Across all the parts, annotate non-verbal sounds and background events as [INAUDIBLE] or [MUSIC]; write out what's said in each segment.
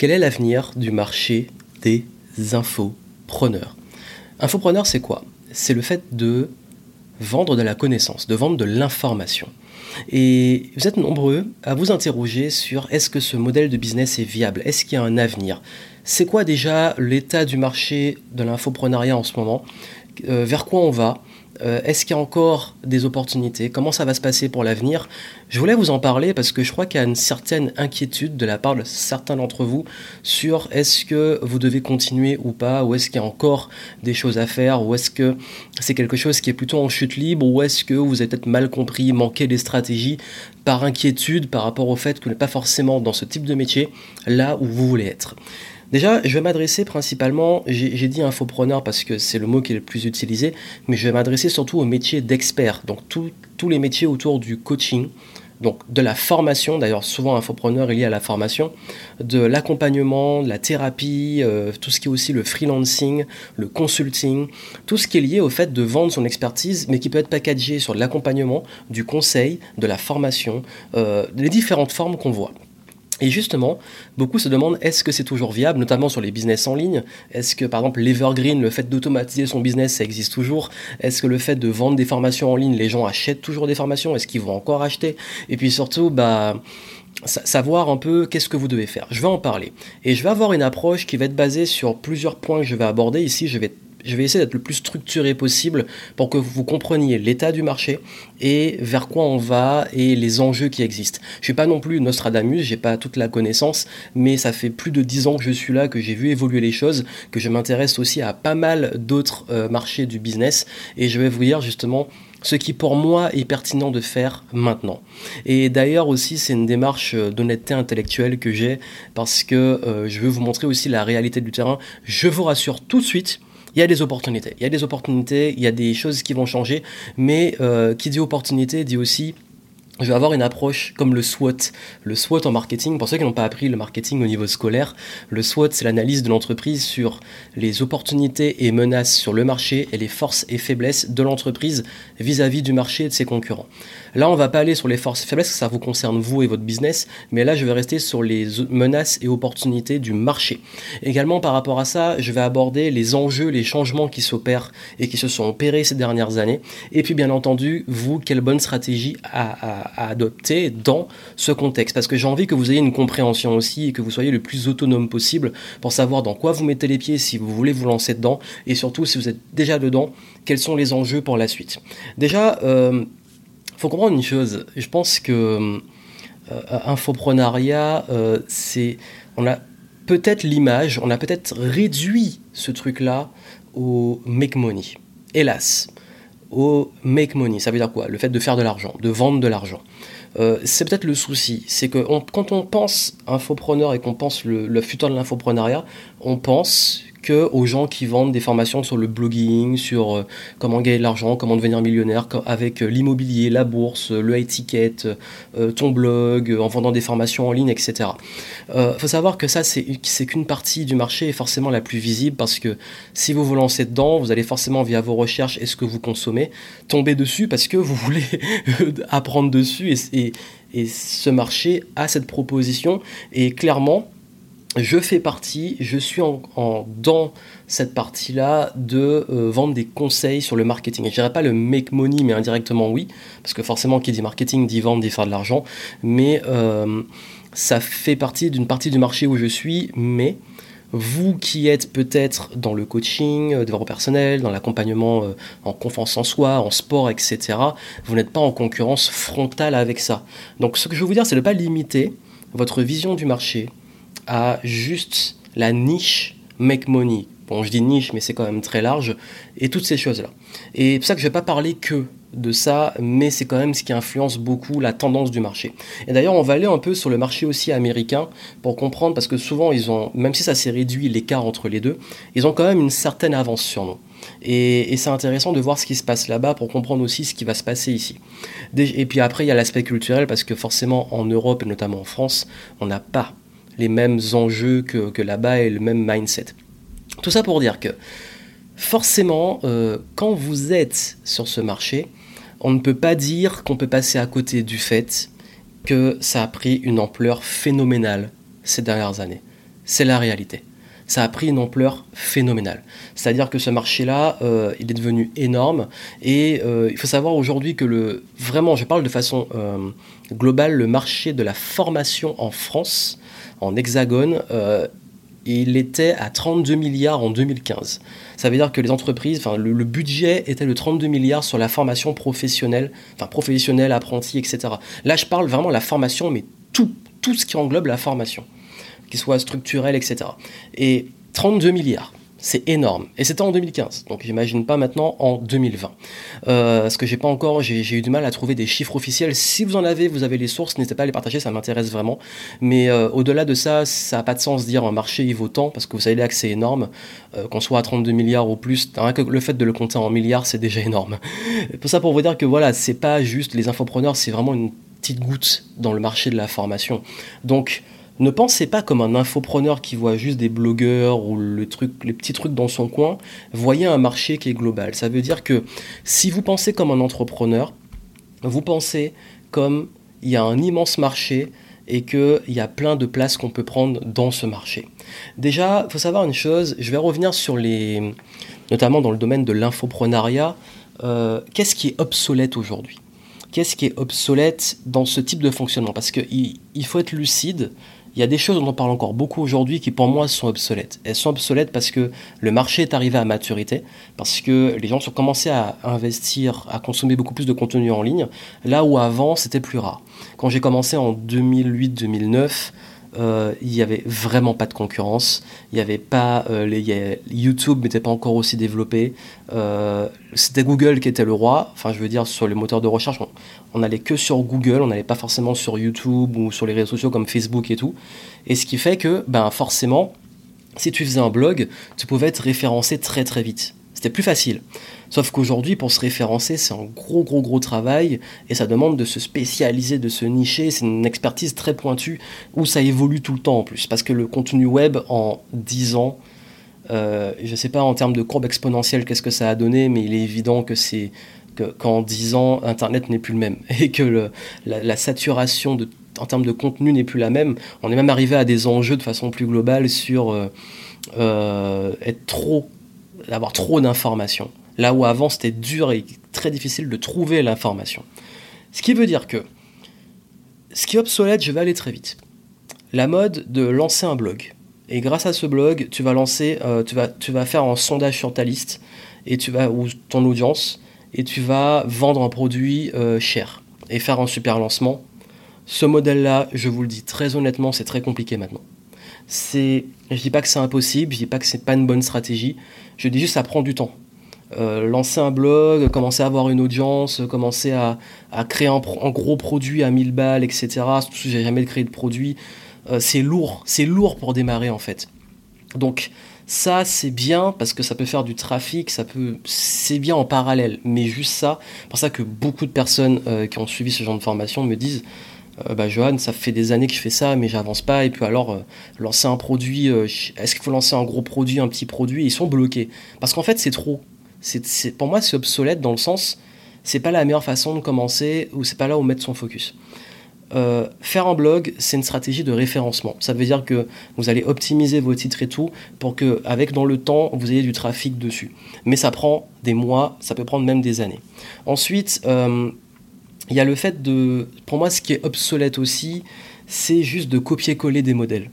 Quel est l'avenir du marché des infopreneurs? Infopreneur, c'est quoi? C'est le fait de vendre de la connaissance, de vendre de l'information. Et vous êtes nombreux à vous interroger sur est-ce que ce modèle de business est viable? Est-ce qu'il y a un avenir? C'est quoi déjà l'état du marché de l'infoprenariat en ce moment? Euh, Vers quoi on va? Euh, est-ce qu'il y a encore des opportunités? Comment ça va se passer pour l'avenir? Je voulais vous en parler parce que je crois qu'il y a une certaine inquiétude de la part de certains d'entre vous sur est-ce que vous devez continuer ou pas, ou est-ce qu'il y a encore des choses à faire, ou est-ce que c'est quelque chose qui est plutôt en chute libre, ou est-ce que vous avez peut-être mal compris, manqué des stratégies par inquiétude par rapport au fait que vous n'êtes pas forcément dans ce type de métier là où vous voulez être? Déjà, je vais m'adresser principalement, j'ai dit infopreneur parce que c'est le mot qui est le plus utilisé, mais je vais m'adresser surtout aux métiers d'experts, donc tous les métiers autour du coaching, donc de la formation, d'ailleurs souvent infopreneur est lié à la formation, de l'accompagnement, de la thérapie, euh, tout ce qui est aussi le freelancing, le consulting, tout ce qui est lié au fait de vendre son expertise, mais qui peut être packagé sur l'accompagnement, du conseil, de la formation, euh, les différentes formes qu'on voit. Et justement, beaucoup se demandent est-ce que c'est toujours viable, notamment sur les business en ligne? Est-ce que par exemple l'evergreen, le fait d'automatiser son business, ça existe toujours? Est-ce que le fait de vendre des formations en ligne, les gens achètent toujours des formations? Est-ce qu'ils vont encore acheter? Et puis surtout, bah savoir un peu qu'est-ce que vous devez faire. Je vais en parler. Et je vais avoir une approche qui va être basée sur plusieurs points que je vais aborder. Ici, je vais je vais essayer d'être le plus structuré possible pour que vous compreniez l'état du marché et vers quoi on va et les enjeux qui existent. Je suis pas non plus Nostradamus, j'ai pas toute la connaissance, mais ça fait plus de dix ans que je suis là, que j'ai vu évoluer les choses, que je m'intéresse aussi à pas mal d'autres euh, marchés du business et je vais vous dire justement ce qui pour moi est pertinent de faire maintenant. Et d'ailleurs aussi c'est une démarche euh, d'honnêteté intellectuelle que j'ai parce que euh, je veux vous montrer aussi la réalité du terrain. Je vous rassure tout de suite, il y a des opportunités. Il y a des opportunités, il y a des choses qui vont changer, mais euh, qui dit opportunité dit aussi je vais avoir une approche comme le SWOT. Le SWOT en marketing, pour ceux qui n'ont pas appris le marketing au niveau scolaire, le SWOT, c'est l'analyse de l'entreprise sur les opportunités et menaces sur le marché et les forces et faiblesses de l'entreprise vis-à-vis du marché et de ses concurrents. Là, on va pas aller sur les forces et faiblesses, ça vous concerne vous et votre business, mais là, je vais rester sur les menaces et opportunités du marché. Également, par rapport à ça, je vais aborder les enjeux, les changements qui s'opèrent et qui se sont opérés ces dernières années. Et puis, bien entendu, vous, quelle bonne stratégie à à, adopter dans ce contexte. Parce que j'ai envie que vous ayez une compréhension aussi et que vous soyez le plus autonome possible pour savoir dans quoi vous mettez les pieds si vous voulez vous lancer dedans et surtout si vous êtes déjà dedans, quels sont les enjeux pour la suite. Déjà, il euh, faut comprendre une chose. Je pense que euh, infoprenariat, euh, c'est on a peut-être l'image, on a peut-être réduit ce truc-là au make money. Hélas au make money. Ça veut dire quoi? Le fait de faire de l'argent, de vendre de l'argent. Euh, c'est peut-être le souci. C'est que quand on pense infopreneur et qu'on pense le, le futur de l'infoprenariat, on pense que aux gens qui vendent des formations sur le blogging, sur euh, comment gagner de l'argent, comment devenir millionnaire avec euh, l'immobilier, la bourse, le high ticket, euh, ton blog, en vendant des formations en ligne, etc. Il faut savoir que ça, c'est qu'une partie du marché et forcément la plus visible parce que si vous vous lancez dedans, vous allez forcément via vos recherches et ce que vous consommez, tomber dessus parce que vous voulez [LAUGHS] apprendre dessus et ce marché a cette proposition et clairement, je fais partie, je suis en, dans cette partie-là de euh, vendre des conseils sur le marketing. je dirais pas le make money, mais indirectement oui, parce que forcément, qui dit marketing dit vendre, dit faire de l'argent. Mais euh, ça fait partie d'une partie du marché où je suis, mais vous qui êtes peut-être dans le coaching, euh, développement personnel, dans l'accompagnement en confiance en soi, en sport, etc., vous n'êtes pas en concurrence frontale avec ça. Donc ce que je veux vous dire, c'est de ne pas limiter votre vision du marché, juste la niche make money. Bon, je dis niche, mais c'est quand même très large, et toutes ces choses-là. Et c'est ça que je ne vais pas parler que de ça, mais c'est quand même ce qui influence beaucoup la tendance du marché. Et d'ailleurs, on va aller un peu sur le marché aussi américain pour comprendre, parce que souvent, ils ont, même si ça s'est réduit l'écart entre les deux, ils ont quand même une certaine avance sur nous. Et, c'est intéressant de voir ce qui se passe là-bas pour comprendre aussi ce qui va se passer ici. Et puis après, il y a l'aspect culturel, parce que forcément, en Europe et notamment en France, on n'a pas les mêmes enjeux que, là-bas et le même mindset. Tout ça pour dire que forcément, euh, quand vous êtes sur ce marché, on ne peut pas dire qu'on peut passer à côté du fait que ça a pris une ampleur phénoménale ces dernières années. c'est la réalité. Ça a pris une ampleur phénoménale. C'est-à-dire que ce marché-là, euh, il est devenu énorme. Et euh, il faut savoir aujourd'hui que le, vraiment, je parle de façon euh, globale, le marché de la formation en France, en hexagone, il était à 32 milliards en 2015. Ça veut dire que les entreprises, enfin, le, budget était de 32 milliards sur la formation professionnelle, enfin professionnelle, apprenti, etc. Là, je parle vraiment de la formation, mais tout, tout ce qui englobe la formation, qu'il soit structurel, etc. Et 32 milliards. C'est énorme. Et c'était en 2015. Donc j'imagine pas maintenant en 2020. Euh, parce que j'ai pas encore, j'ai eu du mal à trouver des chiffres officiels. Si vous en avez, vous avez les sources, n'hésitez pas à les partager, ça m'intéresse vraiment. Mais euh, au-delà de ça, ça n'a pas de sens de dire un marché il vaut tant, parce que vous savez là que c'est énorme. Euh, qu'on soit à 32 milliards ou plus, le fait de le compter en milliards, c'est déjà énorme. [LAUGHS] Pour ça, pour vous dire que voilà, c'est pas juste les infopreneurs, c'est vraiment une petite goutte dans le marché de la formation. Donc, ne pensez pas comme un infopreneur qui voit juste des blogueurs ou le les petits trucs dans son coin. Voyez un marché qui est global. Ça veut dire que si vous pensez comme un entrepreneur, vous pensez comme il y a un immense marché et qu'il y a plein de places qu'on peut prendre dans ce marché. Déjà, il faut savoir une chose, je vais revenir sur les... notamment dans le domaine de l'infoprenariat, euh, qu'est-ce qui est obsolète aujourd'hui? Qu'est-ce qui est obsolète dans ce type de fonctionnement? Parce qu'il il faut être lucide, il y a des choses dont on parle encore beaucoup aujourd'hui qui pour moi sont obsolètes. Elles sont obsolètes parce que le marché est arrivé à maturité, parce que les gens ont commencé à investir, à consommer beaucoup plus de contenu en ligne, là où avant c'était plus rare. Quand j'ai commencé en 2008-2009, euh, il n'y avait vraiment pas de concurrence. Il y avait pas euh, les, YouTube n'était pas encore aussi développé. Euh, c'était Google qui était le roi. Enfin, je veux dire sur les moteurs de recherche, on, n'allait que sur Google, on n'allait pas forcément sur YouTube ou sur les réseaux sociaux comme Facebook et tout. Et ce qui fait que, ben forcément, si tu faisais un blog, tu pouvais être référencé très très vite. C'était plus facile. Sauf qu'aujourd'hui, pour se référencer, c'est un gros, gros, gros travail et ça demande de se spécialiser, de se nicher. C'est une expertise très pointue où ça évolue tout le temps en plus. Parce que le contenu web, en 10 ans, euh, je ne sais pas en termes de courbe exponentielle qu'est-ce que ça a donné, mais il est évident que c'est qu'en 10 ans, Internet n'est plus le même [LAUGHS] et que la, saturation de, en termes de contenu n'est plus la même. On est même arrivé à des enjeux de façon plus globale sur euh, euh, être trop d'avoir trop d'informations. Là où avant c'était dur et très difficile de trouver l'information. Ce qui veut dire que ce qui est obsolète, je vais aller très vite. La mode de lancer un blog. Et grâce à ce blog, tu vas lancer, euh, tu, vas, tu vas faire un sondage sur ta liste et tu vas ou ton audience et tu vas vendre un produit euh, cher et faire un super lancement. Ce modèle-là, je vous le dis très honnêtement, c'est très compliqué maintenant. C'est, je dis pas que c'est impossible, je dis pas que c'est pas une bonne stratégie, je dis juste ça prend du temps. Euh, lancer un blog, commencer à avoir une audience, commencer à, créer un, gros produit à 1000 balles, etc. Surtout si j'ai jamais créé de produit, euh, c'est lourd, c'est lourd pour démarrer en fait. Donc ça c'est bien parce que ça peut faire du trafic, ça peut, c'est bien en parallèle, mais juste ça, c'est pour ça que beaucoup de personnes euh, qui ont suivi ce genre de formation me disent euh, bah, Johan, ça fait des années que je fais ça, mais j'avance pas. Et puis alors, euh, lancer un produit, euh, est-ce qu'il faut lancer un gros produit, un petit produit? Ils sont bloqués. Parce qu'en fait, c'est trop. C'est, pour moi, c'est obsolète dans le sens, c'est pas la meilleure façon de commencer ou c'est pas là où mettre son focus. faire un blog, c'est une stratégie de référencement. Ça veut dire que vous allez optimiser vos titres et tout pour que, avec dans le temps, vous ayez du trafic dessus. Mais ça prend des mois, ça peut prendre même des années. Ensuite, il y a le fait de, pour moi, ce qui est obsolète aussi, c'est juste de copier-coller des modèles.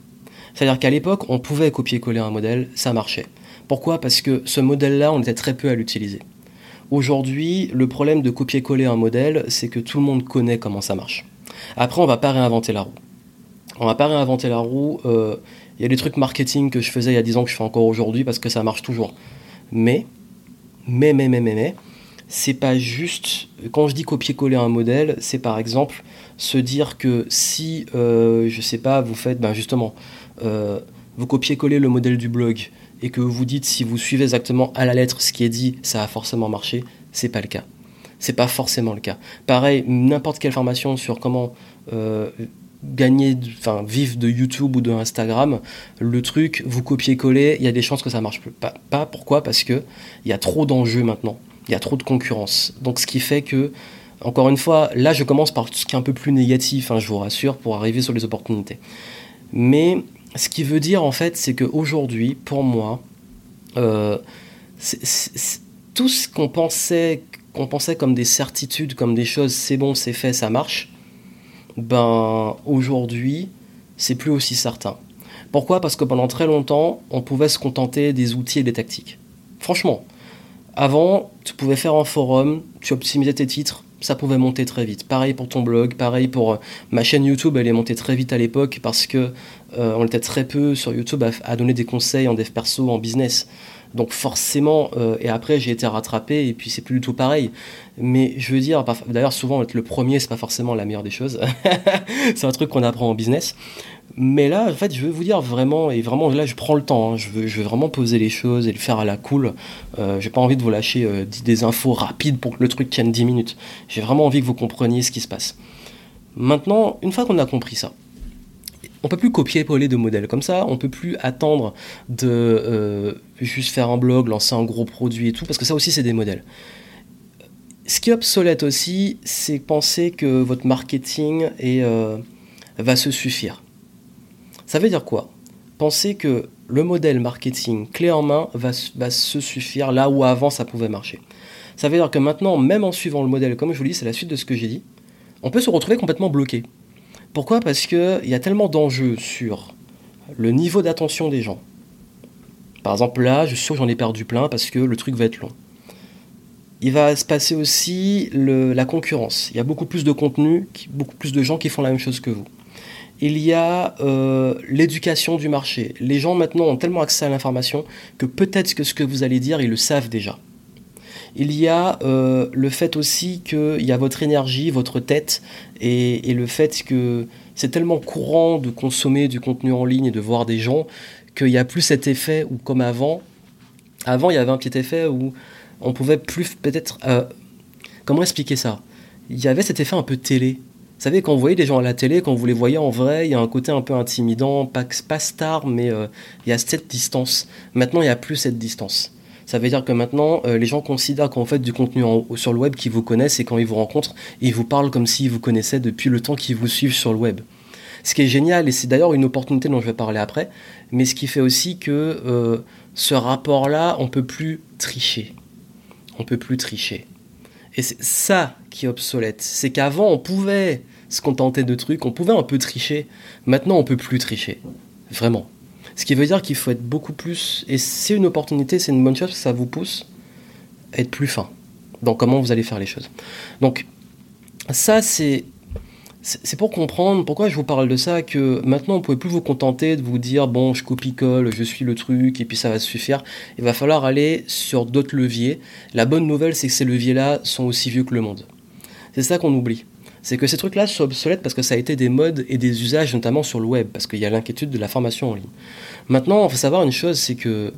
C'est-à-dire qu'à l'époque, on pouvait copier-coller un modèle, ça marchait. Pourquoi? Parce que ce modèle-là, on était très peu à l'utiliser. Aujourd'hui, le problème de copier-coller un modèle, c'est que tout le monde connaît comment ça marche. Après, on va pas réinventer la roue. On va pas réinventer la roue. Euh, il y a des trucs marketing que je faisais il y a 10 ans que je fais encore aujourd'hui parce que ça marche toujours. Mais, mais, mais, mais, mais, mais, c'est pas juste, quand je dis copier-coller un modèle, c'est par exemple se dire que si, euh, je sais pas, vous faites, ben justement, euh, vous copiez-coller le modèle du blog et que vous dites si vous suivez exactement à la lettre ce qui est dit, ça a forcément marché, c'est pas le cas. C'est pas forcément le cas. Pareil, n'importe quelle formation sur comment euh, gagner, enfin vivre de YouTube ou de Instagram, le truc, vous copiez-coller, il y a des chances que ça marche pas. Pas pourquoi? Parce que il y a trop d'enjeux maintenant il y a trop de concurrence. Donc ce qui fait que, encore une fois, là je commence par ce qui est un peu plus négatif, hein, je vous rassure, pour arriver sur les opportunités. Mais Ce qui veut dire en fait, c'est qu'aujourd'hui, pour moi, euh, tout ce qu'on pensait, qu'on pensait comme des certitudes, comme des choses, c'est bon, c'est fait, ça marche, ben aujourd'hui, c'est plus aussi certain. Pourquoi? Parce que pendant très longtemps, on pouvait se contenter des outils et des tactiques. Franchement, avant, tu pouvais faire un forum, tu optimisais tes titres, ça pouvait monter très vite. Pareil pour ton blog, pareil pour euh, ma chaîne YouTube, elle est montée très vite à l'époque parce que euh, on était très peu sur YouTube à, donner des conseils en dev perso, en business. Donc forcément, euh, et après j'ai été rattrapé et puis c'est plus du tout pareil. Mais je veux dire, d'ailleurs souvent être le premier, c'est pas forcément la meilleure des choses. [LAUGHS] c'est un truc qu'on apprend en business. Mais là, en fait, je veux vous dire vraiment, et vraiment là, je prends le temps. Hein. je, veux, vraiment poser les choses et le faire à la cool. Euh, j'ai pas envie de vous lâcher euh, des infos rapides pour que le truc tienne 10 minutes. J'ai vraiment envie que vous compreniez ce qui se passe. Maintenant, une fois qu'on a compris ça, on peut plus copier-coller de modèles comme ça, on peut plus attendre de euh, juste faire un blog, lancer un gros produit et tout, parce que ça aussi c'est des modèles. Ce qui est obsolète aussi, c'est penser que votre marketing euh, va se suffire. Ça veut dire quoi? Penser que le modèle marketing clé en main va, se suffire là où avant ça pouvait marcher. Ça veut dire que maintenant, même en suivant le modèle, comme je vous dis, c'est la suite de ce que j'ai dit, on peut se retrouver complètement bloqué. Pourquoi? Parce qu'il y a tellement d'enjeux sur le niveau d'attention des gens. Par exemple, là, je suis sûr que j'en ai perdu plein parce que le truc va être long. Il va se passer aussi la concurrence. Il y a beaucoup plus de contenu, beaucoup plus de gens qui font la même chose que vous. Il y a euh, l'éducation du marché. Les gens maintenant ont tellement accès à l'information que peut-être que ce que vous allez dire, ils le savent déjà. Il y a euh, le fait aussi qu'il y a votre énergie, votre tête, et, le fait que c'est tellement courant de consommer du contenu en ligne et de voir des gens qu'il n'y a plus cet effet où, comme avant, avant il y avait un petit effet où on pouvait plus peut-être... Euh, comment expliquer ça? Il y avait cet effet un peu télé. Vous savez, quand vous voyez des gens à la télé, quand vous les voyez en vrai, il y a un côté un peu intimidant, pas, star, mais euh, il y a cette distance. Maintenant, il n'y a plus cette distance. Ça veut dire que maintenant, euh, les gens considèrent qu'en fait du contenu sur le web qu'ils vous connaissent et quand ils vous rencontrent, ils vous parlent comme s'ils vous connaissaient depuis le temps qu'ils vous suivent sur le web. Ce qui est génial, et c'est d'ailleurs une opportunité dont je vais parler après, mais ce qui fait aussi que euh, ce rapport-là, on peut plus tricher. On peut plus tricher. Et c'est ça obsolète. C'est qu'avant, on pouvait se contenter de trucs, on pouvait un peu tricher. Maintenant, on peut plus tricher. Vraiment. Ce qui veut dire qu'il faut être beaucoup plus. Et c'est une opportunité, c'est une bonne chose ça vous pousse à être plus fin dans comment vous allez faire les choses. Donc, ça, c'est. C'est pour comprendre pourquoi je vous parle de ça, que maintenant on ne pouvez plus vous contenter de vous dire bon, je copie-colle, je suis le truc et puis ça va suffire. Il va falloir aller sur d'autres leviers. La bonne nouvelle, c'est que ces leviers-là sont aussi vieux que le monde. C'est ça qu'on oublie c'est que ces trucs-là sont obsolètes parce que ça a été des modes et des usages, notamment sur le web, parce qu'il y a l'inquiétude de la formation en ligne. Maintenant, il faut savoir une chose, c'est que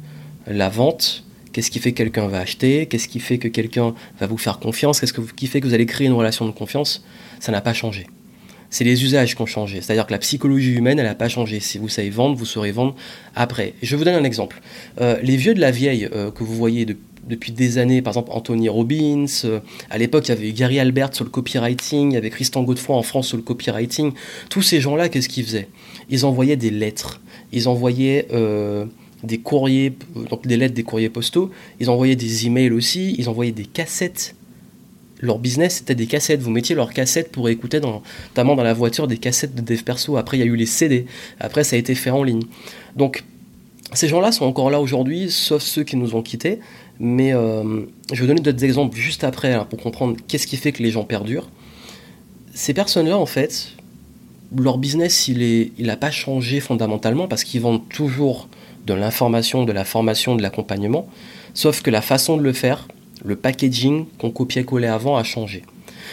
la vente, qu'est-ce qui fait que quelqu'un va acheter, qu'est-ce qui fait que quelqu'un va vous faire confiance, qu'est-ce qui fait que vous allez créer une relation de confiance, ça n'a pas changé. C'est les usages qui ont changé. C'est-à-dire que la psychologie humaine, elle n'a pas changé. Si vous savez vendre, vous saurez vendre après. Je vous donne un exemple. Euh, les vieux de la vieille euh, que vous voyez depuis depuis des années, par exemple Anthony Robbins, euh, à l'époque il y avait Gary Albert sur le copywriting, il y avait Christian Godefroy en France sur le copywriting, tous ces gens-là, qu'est-ce qu'ils faisaient? Ils envoyaient des lettres, ils envoyaient euh, des courriers, donc des lettres, des courriers postaux, ils envoyaient des emails aussi, ils envoyaient des cassettes. Leur business, c'était des cassettes. Vous mettiez leurs cassettes pour écouter, notamment dans la voiture, des cassettes de dev perso. Après, il y a eu les CD. Après, ça a été fait en ligne. Donc, ces gens-là sont encore là aujourd'hui, sauf ceux qui nous ont quittés. Mais euh, je vais donner d'autres exemples juste après hein, pour comprendre qu'est-ce qui fait que les gens perdurent. Ces personnes-là, en fait, leur business, il n'a pas changé fondamentalement parce qu'ils vendent toujours de l'information, de la formation, de l'accompagnement, sauf que la façon de le faire, le packaging qu'on copiait-collait avant a changé.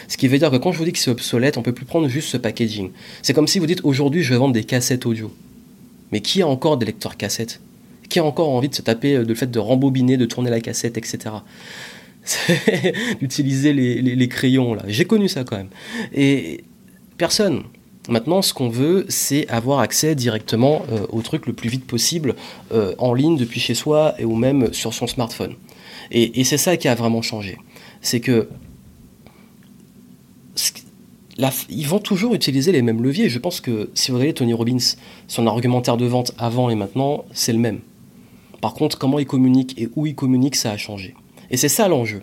Ce qui veut dire que quand je vous dis que c'est obsolète, on peut plus prendre juste ce packaging. C'est comme si vous dites aujourd'hui je vais vendre des cassettes audio. Mais qui a encore des lecteurs cassettes qui a encore envie de se taper euh, de le fait de rembobiner, de tourner la cassette, etc. [LAUGHS] D'utiliser les, crayons, là. J'ai connu ça quand même. Et personne. Maintenant, ce qu'on veut, c'est avoir accès directement euh, au truc le plus vite possible, euh, en ligne depuis chez soi et ou même sur son smartphone. Et, c'est ça qui a vraiment changé. C'est que ils vont toujours utiliser les mêmes leviers. Je pense que si vous regardez Tony Robbins, son argumentaire de vente avant et maintenant, c'est le même. Par contre, comment il communique et où il communique, ça a changé. Et c'est ça l'enjeu.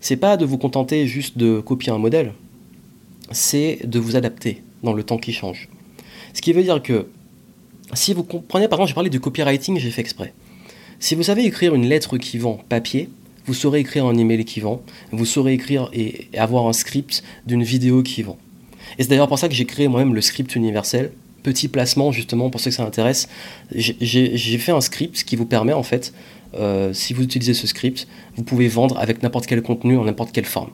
C'est pas de vous contenter juste de copier un modèle, c'est de vous adapter dans le temps qui change. Ce qui veut dire que si vous comprenez, par exemple, j'ai parlé du copywriting, j'ai fait exprès. Si vous savez écrire une lettre qui vend papier, vous saurez écrire un email qui vend, vous saurez écrire et avoir un script d'une vidéo qui vend. Et c'est d'ailleurs pour ça que j'ai créé moi-même le script universel. Petit placement justement pour ceux que ça intéresse. J'ai fait un script qui vous permet en fait, euh, si vous utilisez ce script, vous pouvez vendre avec n'importe quel contenu en n'importe quelle forme.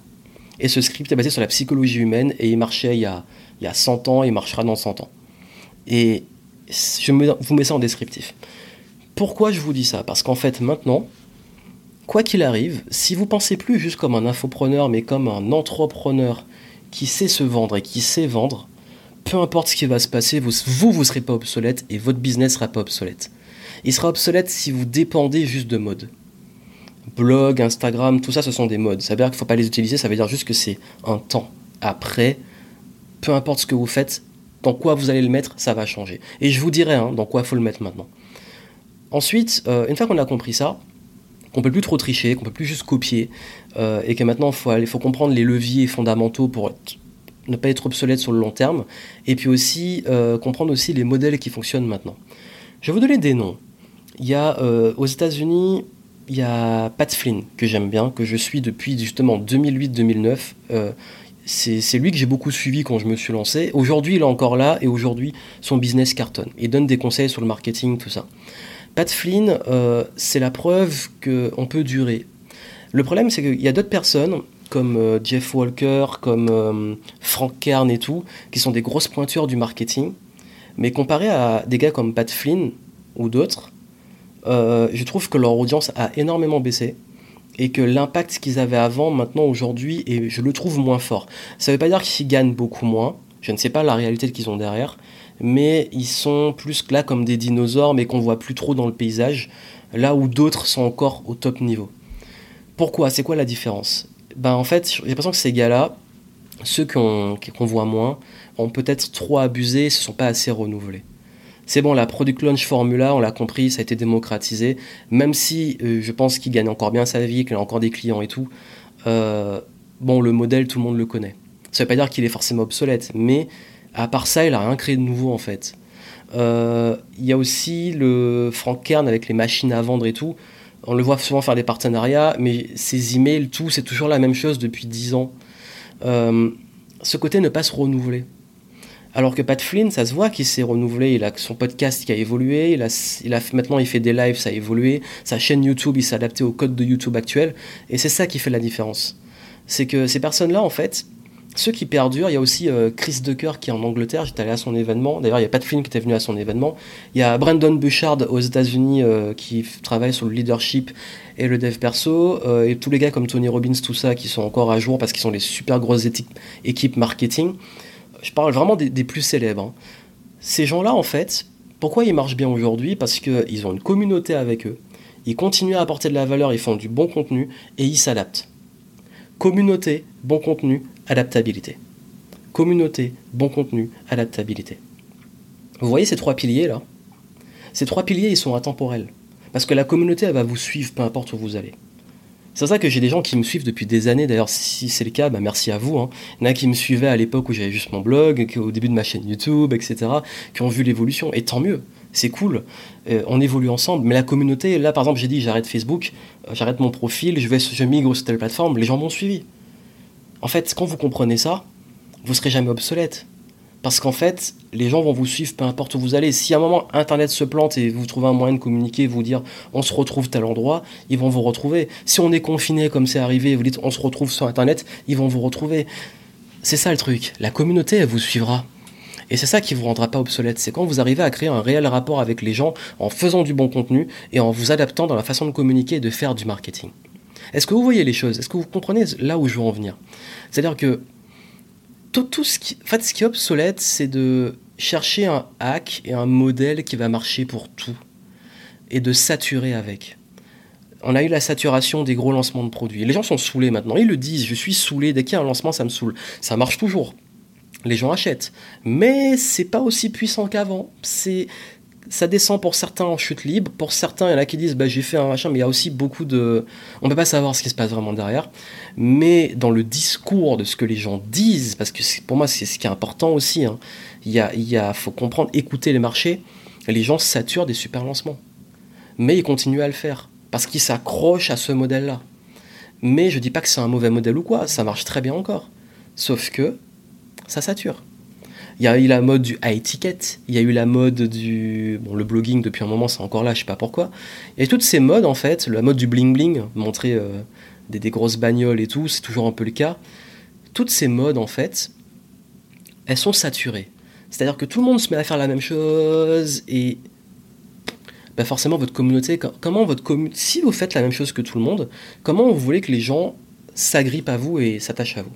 Et ce script est basé sur la psychologie humaine et il marchait il y a, il y a 100 ans il marchera dans 100 ans. Et je vous mets ça en descriptif. Pourquoi je vous dis ça? Parce qu'en fait maintenant, quoi qu'il arrive, si vous pensez plus juste comme un infopreneur mais comme un entrepreneur qui sait se vendre et qui sait vendre, peu importe ce qui va se passer, vous, vous, vous serez pas obsolète et votre business sera pas obsolète. Il sera obsolète si vous dépendez juste de mode. Blog, Instagram, tout ça, ce sont des modes. Ça veut dire qu'il ne faut pas les utiliser, ça veut dire juste que c'est un temps. Après, peu importe ce que vous faites, dans quoi vous allez le mettre, ça va changer. Et je vous dirai hein, dans quoi il faut le mettre maintenant. Ensuite, euh, une fois qu'on a compris ça, qu'on peut plus trop tricher, qu'on peut plus juste copier, euh, et que maintenant il faut, faut comprendre les leviers fondamentaux pour ne pas être obsolète sur le long terme, et puis aussi euh, comprendre aussi les modèles qui fonctionnent maintenant. Je vais vous donner des noms. Il y a euh, aux États-Unis, il y a Pat Flynn que j'aime bien, que je suis depuis justement 2008-2009. c'est lui que j'ai beaucoup suivi quand je me suis lancé. Aujourd'hui, il est encore là et aujourd'hui, son business cartonne. Il donne des conseils sur le marketing, tout ça. Pat Flynn, euh, c'est la preuve qu'on peut durer. Le problème, c'est qu'il y a d'autres personnes, comme euh, Jeff Walker, comme euh, Frank Kern et tout, qui sont des grosses pointures du marketing. Mais comparé à des gars comme Pat Flynn ou d'autres, je trouve que leur audience a énormément baissé et que l'impact qu'ils avaient avant, maintenant, aujourd'hui, je le trouve moins fort. Ça ne veut pas dire qu'ils gagnent beaucoup moins, je ne sais pas la réalité qu'ils ont derrière, mais ils sont plus là comme des dinosaures, mais qu'on voit plus trop dans le paysage, là où d'autres sont encore au top niveau. Pourquoi? C'est quoi la différence? Ben en fait, j'ai l'impression que ces gars-là, ceux qu'on voit moins, ont peut-être trop abusé, et se sont pas assez renouvelés. C'est bon, la Product Launch Formula, on l'a compris, ça a été démocratisé, même si euh, je pense qu'il gagne encore bien sa vie, qu'il a encore des clients et tout. Euh, bon, le modèle, tout le monde le connaît. Ça veut pas dire qu'il est forcément obsolète, mais à part ça, il a rien créé de nouveau en fait. Euh, il y a aussi le Frank Kern avec les machines à vendre et tout. On le voit souvent faire des partenariats, mais ses emails, tout, c'est toujours la même chose depuis 10 ans. Euh, ce côté ne pas se renouveler. Alors que Pat Flynn, ça se voit qu'il s'est renouvelé. Il a son podcast qui a évolué. Il a, il a, maintenant, il fait des lives, ça a évolué. Sa chaîne YouTube, il s'est adapté au code de YouTube actuel. Et c'est ça qui fait la différence. C'est que ces personnes-là, en fait, ceux qui perdurent, il y a aussi euh, Chris Ducker qui est en Angleterre, j'étais allé à son événement. D'ailleurs, il y a pas de qui était venu à son événement. Il y a Brandon Bouchard aux États-Unis euh, qui travaille sur le leadership et le dev perso. Euh, et tous les gars comme Tony Robbins, tout ça, qui sont encore à jour parce qu'ils sont des super grosses équipes marketing. Je parle vraiment des, plus célèbres. Hein. Ces gens-là, en fait, pourquoi ils marchent bien aujourd'hui? Parce qu'ils ont une communauté avec eux. Ils continuent à apporter de la valeur, ils font du bon contenu et ils s'adaptent. Communauté, bon contenu, adaptabilité. Communauté, bon contenu, adaptabilité. Vous voyez ces trois piliers là Ces trois piliers, ils sont intemporels. Parce que la communauté, elle va vous suivre, peu importe où vous allez. C'est ça que j'ai des gens qui me suivent depuis des années. D'ailleurs, si c'est le cas, bah merci à vous. Hein. Il y en a qui me suivaient à l'époque où j'avais juste mon blog, au début de ma chaîne YouTube, etc., qui ont vu l'évolution. Et tant mieux, c'est cool. Euh, on évolue ensemble. Mais la communauté, là, par exemple, j'ai dit j'arrête Facebook, euh, j'arrête mon profil, je, vais, je migre sur telle plateforme. Les gens m'ont suivi. En fait, quand vous comprenez ça, vous serez jamais obsolète. Parce qu'en fait, les gens vont vous suivre peu importe où vous allez. Si à un moment Internet se plante et vous trouvez un moyen de communiquer, vous dire on se retrouve tel endroit, ils vont vous retrouver. Si on est confiné comme c'est arrivé, vous dites on se retrouve sur Internet, ils vont vous retrouver. C'est ça le truc. La communauté, elle vous suivra. Et c'est ça qui vous rendra pas obsolète. C'est quand vous arrivez à créer un réel rapport avec les gens en faisant du bon contenu et en vous adaptant dans la façon de communiquer et de faire du marketing. Est-ce que vous voyez les choses? Est-ce que vous comprenez là où je veux en venir? C'est-à-dire que tout, ce qui, en fait, ce qui est obsolète, c'est de chercher un hack et un modèle qui va marcher pour tout et de saturer avec. On a eu la saturation des gros lancements de produits. Les gens sont saoulés maintenant. Ils le disent, je suis saoulé. Dès qu'il y a un lancement, ça me saoule. Ça marche toujours. les gens achètent. Mais c'est pas aussi puissant qu'avant. C'est ça descend pour certains en chute libre, pour certains il y en a qui disent bah, j'ai fait un machin, mais il y a aussi beaucoup de, on peut pas savoir ce qui se passe vraiment derrière. Mais dans le discours de ce que les gens disent, parce que pour moi c'est ce qui est important aussi, hein, il y a, y a, faut comprendre, écouter les marchés. Les gens saturent des super lancements, mais ils continuent à le faire parce qu'ils s'accrochent à ce modèle-là. Mais je dis pas que c'est un mauvais modèle ou quoi, ça marche très bien encore. Sauf que ça sature. Il y a eu la mode du high ticket, il y a eu la mode du. Bon, le blogging depuis un moment, c'est encore là, je sais pas pourquoi. Et toutes ces modes, en fait, la mode du bling bling, montrer euh, des, grosses bagnoles et tout, c'est toujours un peu le cas. Toutes ces modes, en fait, elles sont saturées. C'est-à-dire que tout le monde se met à faire la même chose et. Bah forcément, votre communauté, comment votre communauté. Si vous faites la même chose que tout le monde, comment vous voulez que les gens s'agrippent à vous et s'attachent à vous?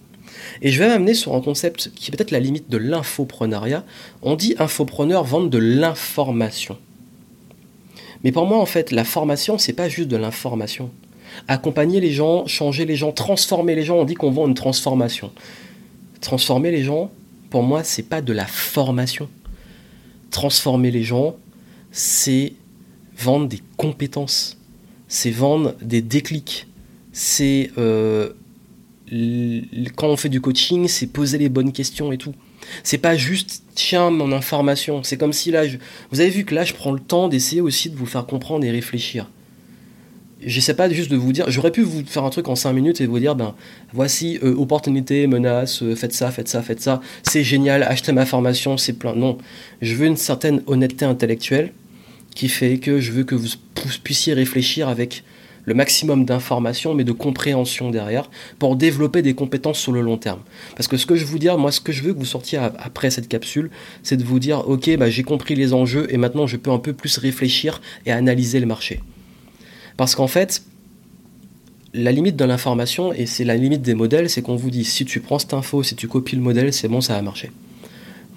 Et je vais m'amener sur un concept qui est peut-être la limite de l'infoprenariat. On dit infopreneur vendre de l'information. Mais pour moi, en fait, la formation, c'est pas juste de l'information. Accompagner les gens, changer les gens, transformer les gens, on dit qu'on vend une transformation. Transformer les gens, pour moi, c'est pas de la formation. Transformer les gens, c'est vendre des compétences, c'est vendre des déclics, c'est euh, quand on fait du coaching, c'est poser les bonnes questions et tout. C'est pas juste tiens mon information. C'est comme si là, vous avez vu que là, je prends le temps d'essayer aussi de vous faire comprendre et réfléchir. J'essaie pas juste de vous dire, j'aurais pu vous faire un truc en 5 minutes et vous dire, ben voici euh, opportunité, menace, euh, faites ça, faites ça, faites ça, c'est génial, achetez ma formation, c'est plein. Non, je veux une certaine honnêteté intellectuelle qui fait que je veux que vous puissiez réfléchir avec le maximum d'informations, mais de compréhension derrière, pour développer des compétences sur le long terme. Parce que ce que je veux dire, moi, ce que je veux que vous sortiez après cette capsule, c'est de vous dire, ok, bah, j'ai compris les enjeux et maintenant je peux un peu plus réfléchir et analyser le marché. Parce qu'en fait, la limite de l'information, et c'est la limite des modèles, c'est qu'on vous dit, si tu prends cette info, si tu copies le modèle, c'est bon, ça va marcher.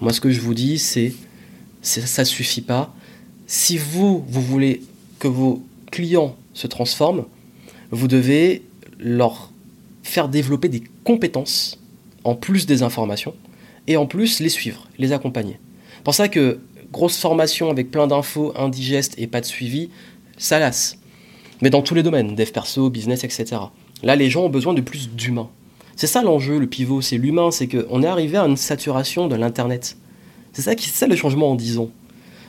Moi, ce que je vous dis, c'est, ça ne suffit pas. Si vous, vous voulez que vos clients se transforment, vous devez leur faire développer des compétences en plus des informations et en plus les suivre, les accompagner. Pour ça que grosse formation avec plein d'infos indigestes et pas de suivi, ça lasse. Mais dans tous les domaines, dev perso, business, etc. Là, les gens ont besoin de plus d'humain. C'est ça l'enjeu, le pivot, c'est l'humain, c'est qu'on est arrivé à une saturation de l'Internet. C'est ça, qui, ça le changement en 10 ans.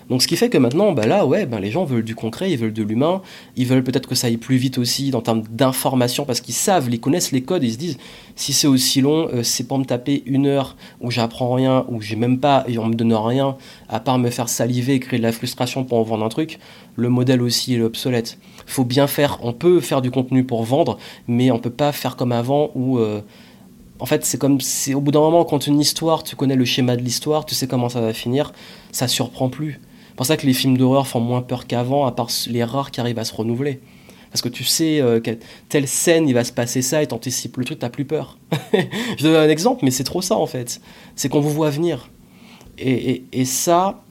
Donc ce qui fait que maintenant, bah là, ouais, ben les gens veulent du concret, ils veulent de l'humain, ils veulent peut-être que ça aille plus vite aussi en termes d'information parce qu'ils savent, ils connaissent les codes, ils se disent si c'est aussi long, euh, c'est pour me taper une heure où j'apprends rien, où j'ai même pas, et on me donne rien, à part me faire saliver et créer de la frustration pour en vendre un truc, le modèle aussi est obsolète. Faut bien faire, on peut faire du contenu pour vendre, mais on peut pas faire comme avant où euh, en fait, c'est comme au bout d'un moment, quand une histoire, tu connais le schéma de l'histoire, tu sais comment ça va finir, ça surprend plus pour ça que les films d'horreur font moins peur qu'avant, à part les rares qui arrivent à se renouveler. Parce que tu sais euh, telle scène, il va se passer ça, et t'anticipes le truc, t'as plus peur. [LAUGHS] Je donne un exemple, mais c'est trop ça en fait. C'est qu'on vous voit venir. Et, ça,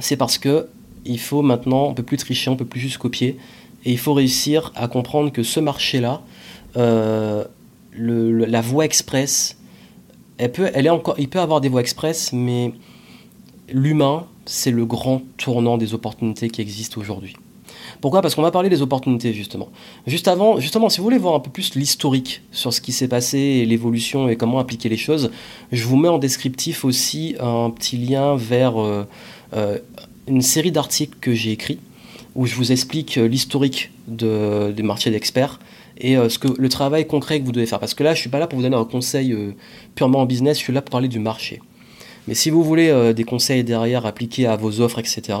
c'est parce que il faut maintenant, on peut plus tricher, on peut plus juste copier, et il faut réussir à comprendre que ce marché-là, euh, la voie express, elle peut, elle est encore, il peut avoir des voies express, mais l'humain, c'est le grand tournant des opportunités qui existent aujourd'hui. Pourquoi? Parce qu'on va parler des opportunités justement. Juste avant, justement, si vous voulez voir un peu plus l'historique sur ce qui s'est passé et l'évolution et comment appliquer les choses, je vous mets en descriptif aussi un petit lien vers euh, euh, une série d'articles que j'ai écrits où je vous explique l'historique de, des marchés d'experts et euh, ce que, le travail concret que vous devez faire. Parce que là, je ne suis pas là pour vous donner un conseil purement en business, je suis là pour parler du marché. Mais si vous voulez euh, des conseils derrière appliqués à vos offres, etc.,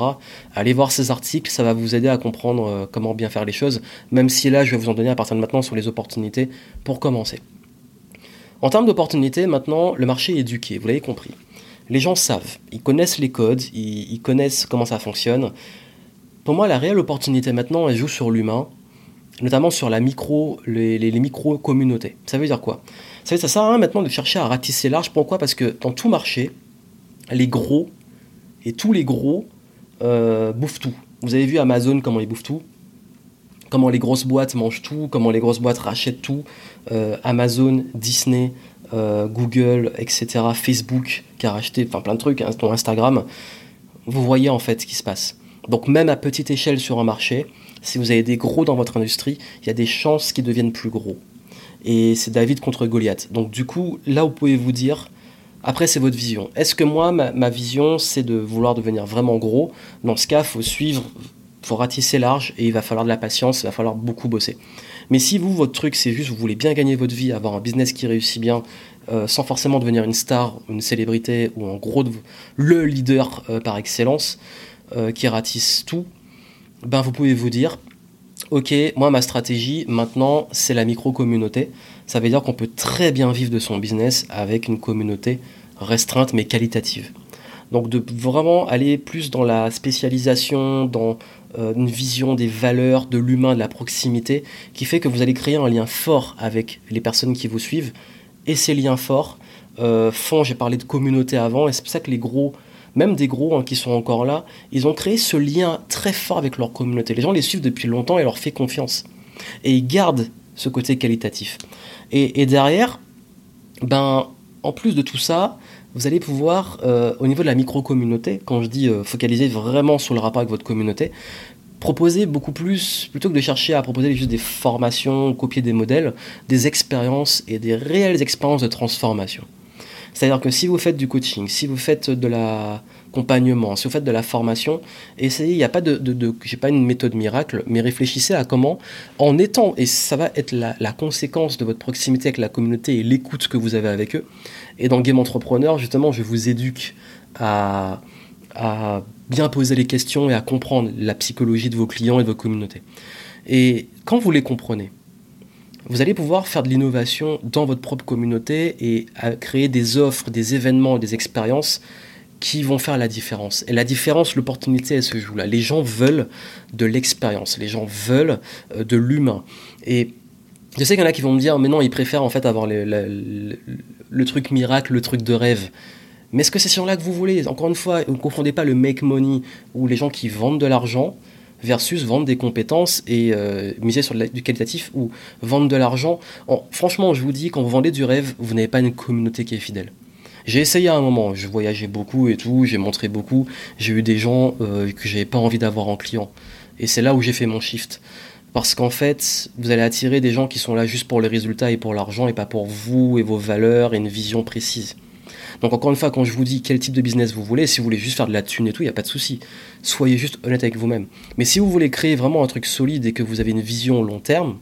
allez voir ces articles, ça va vous aider à comprendre euh, comment bien faire les choses, même si là, je vais vous en donner à partir de maintenant sur les opportunités pour commencer. En termes d'opportunités, maintenant, le marché est éduqué, vous l'avez compris. Les gens savent, ils connaissent les codes, ils, connaissent comment ça fonctionne. Pour moi, la réelle opportunité maintenant, elle joue sur l'humain, notamment sur la micro, les, micro-communautés. Ça veut dire quoi? Ça, ça sert à rien maintenant de chercher à ratisser large. Pourquoi? Parce que dans tout marché, les gros, et tous les gros euh, bouffent tout. Vous avez vu Amazon comment ils bouffent tout comment les grosses boîtes mangent tout, comment les grosses boîtes rachètent tout. Euh, Amazon, Disney, Google, etc., Facebook, qui a racheté, enfin plein de trucs, hein, Instagram, vous voyez en fait ce qui se passe. Donc même à petite échelle sur un marché, si vous avez des gros dans votre industrie, il y a des chances qu'ils deviennent plus gros. Et c'est David contre Goliath. Donc du coup, là vous pouvez vous dire, après c'est votre vision. Est-ce que moi, ma, vision, c'est de vouloir devenir vraiment gros Dans ce cas, faut suivre, faut ratisser large et il va falloir de la patience, il va falloir beaucoup bosser. Mais si vous, votre truc, c'est juste, vous voulez bien gagner votre vie, avoir un business qui réussit bien, euh, sans forcément devenir une star, une célébrité ou en gros le leader euh, par excellence, euh, qui ratisse tout, ben vous pouvez vous dire, ok, moi ma stratégie maintenant c'est la micro-communauté. Ça veut dire qu'on peut très bien vivre de son business avec une communauté restreinte mais qualitative. Donc de vraiment aller plus dans la spécialisation, dans euh, une vision des valeurs, de l'humain, de la proximité, qui fait que vous allez créer un lien fort avec les personnes qui vous suivent. Et ces liens forts euh, font, j'ai parlé de communauté avant, et c'est pour ça que les gros même des gros hein, qui sont encore là, ils ont créé ce lien très fort avec leur communauté. Les gens les suivent depuis longtemps et leur fait confiance. Et ils gardent ce côté qualitatif. Et, derrière, ben, en plus de tout ça, vous allez pouvoir, euh, au niveau de la micro-communauté, quand je dis euh, focaliser vraiment sur le rapport avec votre communauté, proposer beaucoup plus, plutôt que de chercher à proposer juste des formations, copier des modèles, des expériences et des réelles expériences de transformation. C'est-à-dire que si vous faites du coaching, si vous faites de l'accompagnement, si vous faites de la formation, essayez, il n'y a pas de, de, j'ai pas une méthode miracle, mais réfléchissez à comment, en étant, et ça va être la, conséquence de votre proximité avec la communauté et l'écoute que vous avez avec eux. Et dans Game Entrepreneur, justement, je vous éduque à, à bien poser les questions et à comprendre la psychologie de vos clients et de vos communautés. Et quand vous les comprenez, vous allez pouvoir faire de l'innovation dans votre propre communauté et créer des offres, des événements, des expériences qui vont faire la différence. Et la différence, l'opportunité, elle se joue là. Les gens veulent de l'expérience, les gens veulent euh, de l'humain. Et je sais qu'il y en a qui vont me dire, mais non, ils préfèrent en fait avoir le, truc miracle, le truc de rêve. Mais est-ce que c'est sur là que vous voulez? Encore une fois, ne confondez pas le make money ou les gens qui vendent de l'argent versus vendre des compétences et euh, miser sur du qualitatif ou vendre de l'argent. Franchement, je vous dis, quand vous vendez du rêve, vous n'avez pas une communauté qui est fidèle. J'ai essayé à un moment, je voyageais beaucoup et tout, j'ai montré beaucoup, j'ai eu des gens euh, que j'avais pas envie d'avoir en client. Et c'est là où j'ai fait mon shift. Parce qu'en fait, vous allez attirer des gens qui sont là juste pour les résultats et pour l'argent et pas pour vous et vos valeurs et une vision précise. Donc encore une fois, quand je vous dis quel type de business vous voulez, si vous voulez juste faire de la thune et tout, il n'y a pas de souci. Soyez juste honnête avec vous-même. Mais si vous voulez créer vraiment un truc solide et que vous avez une vision long terme,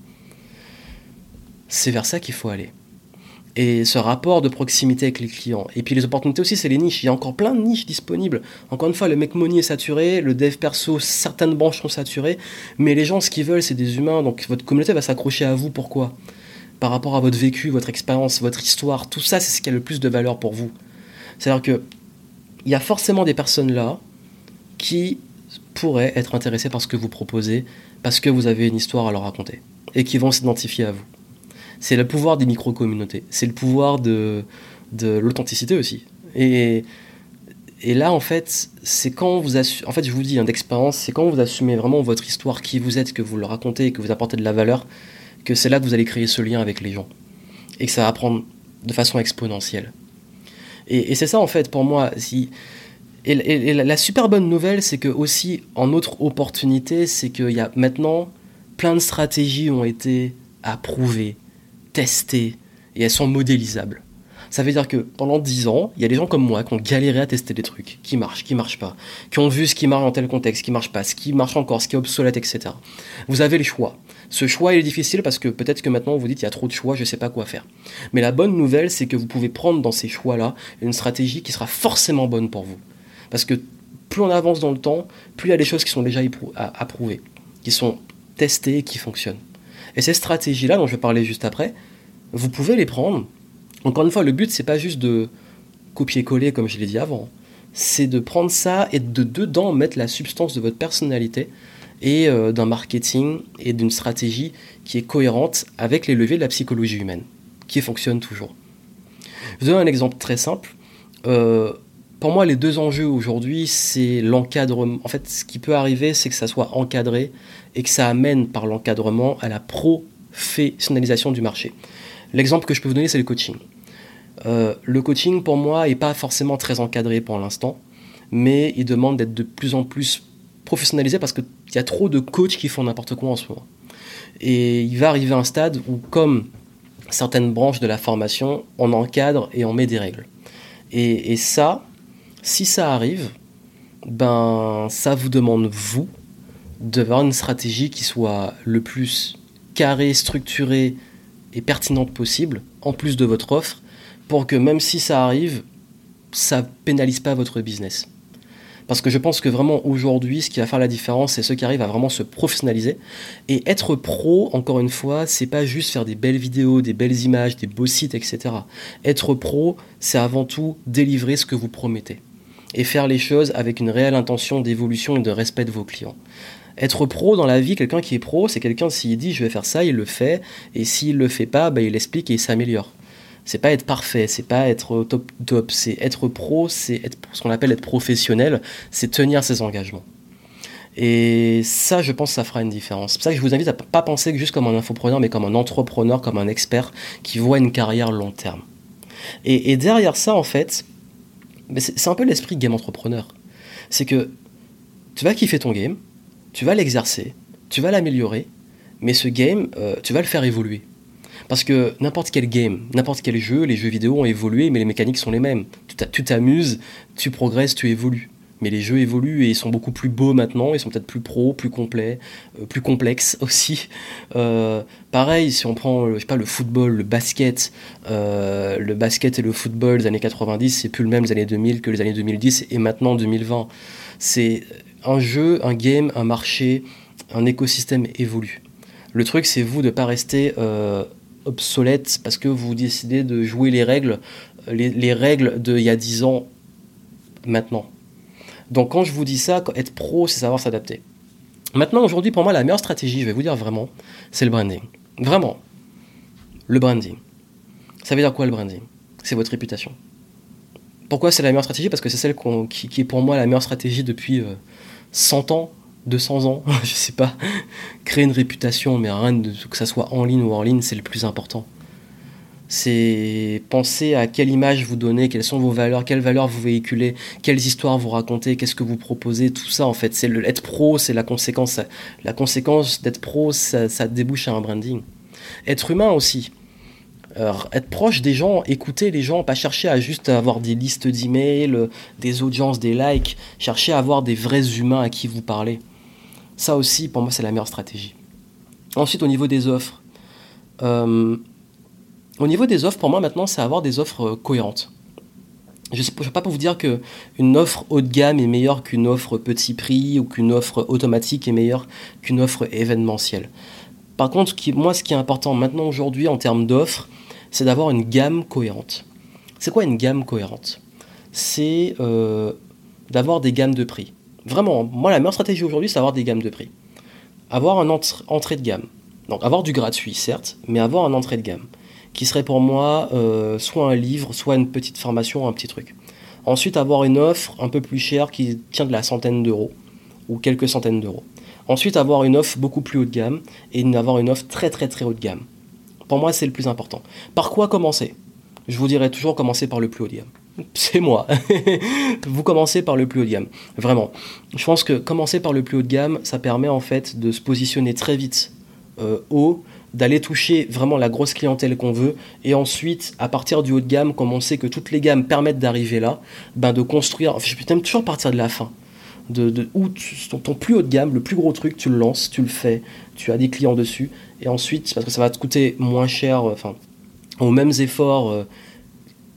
c'est vers ça qu'il faut aller. Et ce rapport de proximité avec les clients. Et puis les opportunités aussi, c'est les niches. Il y a encore plein de niches disponibles. Encore une fois, le mec money est saturé, le dev perso, certaines branches sont saturées, mais les gens, ce qu'ils veulent, c'est des humains. Donc votre communauté va s'accrocher à vous. Pourquoi? Par rapport à votre vécu, votre expérience, votre histoire. Tout ça, c'est ce qui a le plus de valeur pour vous. C'est-à-dire que il y a forcément des personnes là qui pourraient être intéressées par ce que vous proposez parce que vous avez une histoire à leur raconter et qui vont s'identifier à vous. C'est le pouvoir des micro-communautés, c'est le pouvoir de, de l'authenticité aussi. Et, et là, en fait, c'est quand vous assumez, en fait, je vous dis, hein, d'expérience, c'est quand vous assumez vraiment votre histoire, qui vous êtes, que vous le racontez, que vous apportez de la valeur, que c'est là que vous allez créer ce lien avec les gens. Et que ça va prendre de façon exponentielle. Et, c'est ça, en fait, pour moi. Si, et, la super bonne nouvelle, c'est que aussi, en autre opportunité, c'est qu'il y a maintenant plein de stratégies ont été approuvées, testées, et elles sont modélisables. Ça veut dire que pendant 10 ans, il y a des gens comme moi qui ont galéré à tester des trucs qui marchent, qui marchent pas, qui ont vu ce qui marche dans tel contexte, ce qui marche pas, ce qui marche encore, ce qui est obsolète, etc. Vous avez le choix. Ce choix est difficile parce que peut-être que maintenant vous dites il y a trop de choix, je sais pas quoi faire. Mais la bonne nouvelle, c'est que vous pouvez prendre dans ces choix-là une stratégie qui sera forcément bonne pour vous. Parce que plus on avance dans le temps, plus il y a des choses qui sont déjà approuvées, qui sont testées et qui fonctionnent. Et ces stratégies-là, dont je vais parler juste après, vous pouvez les prendre. Encore une fois, le but, c'est pas juste de copier-coller comme je l'ai dit avant. C'est de prendre ça et de dedans mettre la substance de votre personnalité et euh, d'un marketing et d'une stratégie qui est cohérente avec les leviers de la psychologie humaine, qui fonctionne toujours. Je vous donne un exemple très simple. Euh, pour moi, les deux enjeux aujourd'hui, c'est l'encadrement. En fait, ce qui peut arriver, c'est que ça soit encadré et que ça amène par l'encadrement à la professionnalisation du marché. L'exemple que je peux vous donner, c'est le coaching. Euh, le coaching, pour moi, n'est pas forcément très encadré pour l'instant, mais il demande d'être de plus en plus professionnalisé parce qu'il y a trop de coachs qui font n'importe quoi en ce moment. Et il va arriver un stade où, comme certaines branches de la formation, on encadre et on met des règles. Et ça, si ça arrive, ben ça vous demande, vous, d'avoir une stratégie qui soit le plus carrée, structurée et pertinente possible, en plus de votre offre, pour que même si ça arrive, ça pénalise pas votre business. Parce que je pense que vraiment aujourd'hui, ce qui va faire la différence, c'est ceux qui arrivent à vraiment se professionnaliser. Et être pro, encore une fois, c'est pas juste faire des belles vidéos, des belles images, des beaux sites, etc. Être pro, c'est avant tout délivrer ce que vous promettez. Et faire les choses avec une réelle intention d'évolution et de respect de vos clients. Être pro dans la vie, quelqu'un qui est pro, c'est quelqu'un s'il dit je vais faire ça, il le fait, et s'il le fait pas, bah, il explique et il s'améliore. C'est pas être parfait, c'est pas être top top, c'est être pro, c'est ce qu'on appelle être professionnel, c'est tenir ses engagements. Et ça, je pense, ça fera une différence. C'est pour ça que je vous invite à pas penser juste comme un infopreneur, mais comme un entrepreneur, comme un expert qui voit une carrière long terme. Et derrière ça, en fait, c'est un peu l'esprit game entrepreneur. C'est que tu vas kiffer ton game, tu vas l'exercer, tu vas l'améliorer, mais ce game, euh, tu vas le faire évoluer. Parce que n'importe quel game, n'importe quel jeu, les jeux vidéo ont évolué, mais les mécaniques sont les mêmes. Tu t'amuses, tu progresses, tu évolues. Mais les jeux évoluent et ils sont beaucoup plus beaux maintenant, ils sont peut-être plus pros, plus complets, euh, plus complexes [LAUGHS] aussi. Euh, pareil, si on prend je sais pas, le football, le basket, le basket et le football des années 90, c'est plus le même des années 2000 que les années 2010 et maintenant 2020. C'est un jeu, un game, un marché, un écosystème évolue. Le truc, c'est vous de ne pas rester euh, obsolète parce que vous décidez de jouer les règles, les, règles d'il y a 10 ans maintenant. Donc quand je vous dis ça, être pro, c'est savoir s'adapter. Maintenant, aujourd'hui, pour moi, la meilleure stratégie, je vais vous dire vraiment, c'est le branding. Vraiment. Le branding. Ça veut dire quoi le branding? C'est votre réputation. Pourquoi c'est la meilleure stratégie? Parce que c'est celle qui, est pour moi la meilleure stratégie depuis, euh, 100 ans, 200 ans, [LAUGHS] je sais pas, créer une réputation, mais rien de, que ça soit en ligne ou en ligne, c'est le plus important. C'est penser à quelle image vous donnez, quelles sont vos valeurs, quelles valeurs vous véhiculez, quelles histoires vous racontez, qu'est-ce que vous proposez, tout ça en fait. C'est être pro, c'est la conséquence. La conséquence d'être pro, ça, ça débouche à un branding. Être humain aussi être proche des gens, écouter les gens, pas chercher à juste avoir des listes d'emails, des audiences, des likes, chercher à avoir des vrais humains à qui vous parlez. Ça aussi, pour moi, c'est la meilleure stratégie. Ensuite, au niveau des offres. Euh, au niveau des offres, pour moi, maintenant, c'est avoir des offres euh, cohérentes. Je ne vais pas vous dire qu'une offre haut de gamme est meilleure qu'une offre petit prix ou qu'une offre automatique est meilleure qu'une offre événementielle. Par contre, moi, ce qui est important maintenant aujourd'hui en termes d'offres, c'est d'avoir une gamme cohérente. C'est quoi une gamme cohérente? C'est euh, d'avoir des gammes de prix. Vraiment, moi la meilleure stratégie aujourd'hui, c'est d'avoir des gammes de prix. Avoir un entrée de gamme. Donc avoir du gratuit, certes, mais avoir un entrée de gamme. Qui serait pour moi euh, soit un livre, soit une petite formation, un petit truc. Ensuite, avoir une offre un peu plus chère qui tient de la centaine d'euros ou quelques centaines d'euros. Ensuite, avoir une offre beaucoup plus haut de gamme et avoir une offre très très très haut de gamme. Pour moi, c'est le plus important. Par quoi commencer? Je vous dirais toujours commencer par le plus haut de gamme. [LAUGHS] C'est moi. [LAUGHS] vous commencez par le plus haut de gamme. Vraiment. Je pense que commencer par le plus haut de gamme, ça permet en fait de se positionner très vite euh, haut, d'aller toucher vraiment la grosse clientèle qu'on veut, et ensuite, à partir du haut de gamme, comme on sait que toutes les gammes permettent d'arriver là, ben de construire. je peux même toujours partir de la fin. De, de où ton plus haut de gamme, le plus gros truc, tu le lances, tu le fais, tu as des clients dessus, et ensuite, parce que ça va te coûter moins cher, euh, enfin, aux mêmes efforts, euh,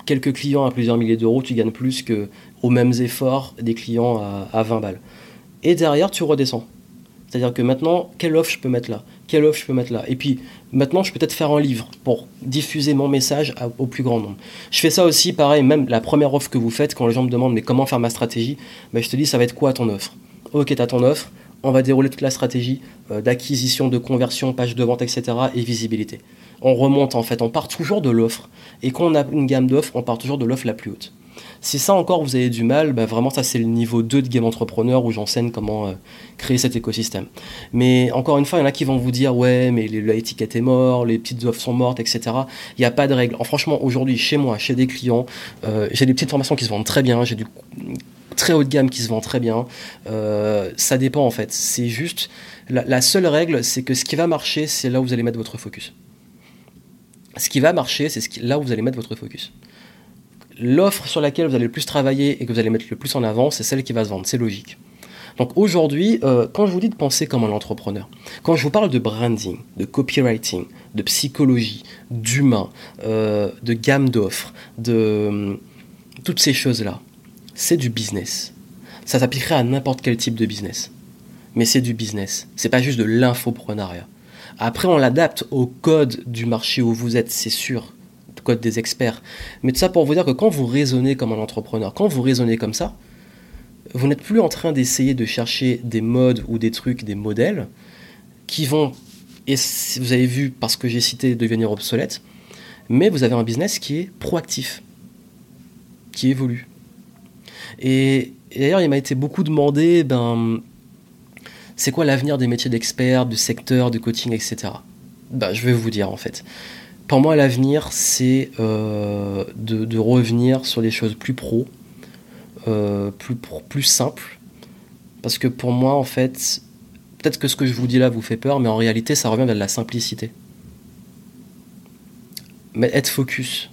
quelques clients à plusieurs milliers d'euros, tu gagnes plus que aux mêmes efforts des clients à, à 20 balles. Et derrière, tu redescends. C'est-à-dire que maintenant, quelle offre je peux mettre là? Quelle offre je peux mettre là Et puis, maintenant, je peux peut-être faire un livre pour diffuser mon message au plus grand nombre. Je fais ça aussi, pareil, même la première offre que vous faites, quand les gens me demandent mais comment faire ma stratégie, ben, je te dis, ça va être quoi ton offre? Ok, tu as ton offre, on va dérouler toute la stratégie euh, d'acquisition, de conversion, page de vente, etc. et visibilité. On remonte en fait, on part toujours de l'offre. Et quand on a une gamme d'offres, on part toujours de l'offre la plus haute. Si ça encore vous avez du mal, bah vraiment ça c'est le niveau 2 de Game Entrepreneur où j'enseigne comment euh, créer cet écosystème. Mais encore une fois, il y en a qui vont vous dire ouais mais l'étiquette est mort, les petites offres sont mortes, etc. Il n'y a pas de règle. franchement aujourd'hui chez moi, chez des clients, euh, j'ai des petites formations qui se vendent très bien, j'ai du très haut de gamme qui se vend très bien. Euh, ça dépend en fait. C'est juste la, seule règle, c'est que ce qui va marcher, c'est là où vous allez mettre votre focus. Ce qui va marcher, c'est ce là où vous allez mettre votre focus l'offre sur laquelle vous allez le plus travailler et que vous allez mettre le plus en avant, c'est celle qui va se vendre. C'est logique. Donc aujourd'hui, euh, quand je vous dis de penser comme un entrepreneur, quand je vous parle de branding, de copywriting, de psychologie, d'humain, euh, de gamme d'offres, de euh, toutes ces choses-là, c'est du business. Ça s'appliquerait à n'importe quel type de business. Mais c'est du business. C'est pas juste de l'infoprenariat. Après, on l'adapte au code du marché où vous êtes, c'est sûr code des experts. Mais tout ça pour vous dire que quand vous raisonnez comme un entrepreneur, quand vous raisonnez comme ça, vous n'êtes plus en train d'essayer de chercher des modes ou des trucs, des modèles qui vont, et vous avez vu parce que j'ai cité, devenir obsolètes, mais vous avez un business qui est proactif, qui évolue. Et, d'ailleurs, il m'a été beaucoup demandé, ben, c'est quoi l'avenir des métiers d'expert, du secteur, du coaching, etc. Ben, je vais vous dire en fait. Pour moi, l'avenir, c'est euh, de, revenir sur des choses plus pro, euh, plus, plus simples. Parce que pour moi, en fait, peut-être que ce que je vous dis là vous fait peur, mais en réalité, ça revient vers la simplicité. Mais être focus,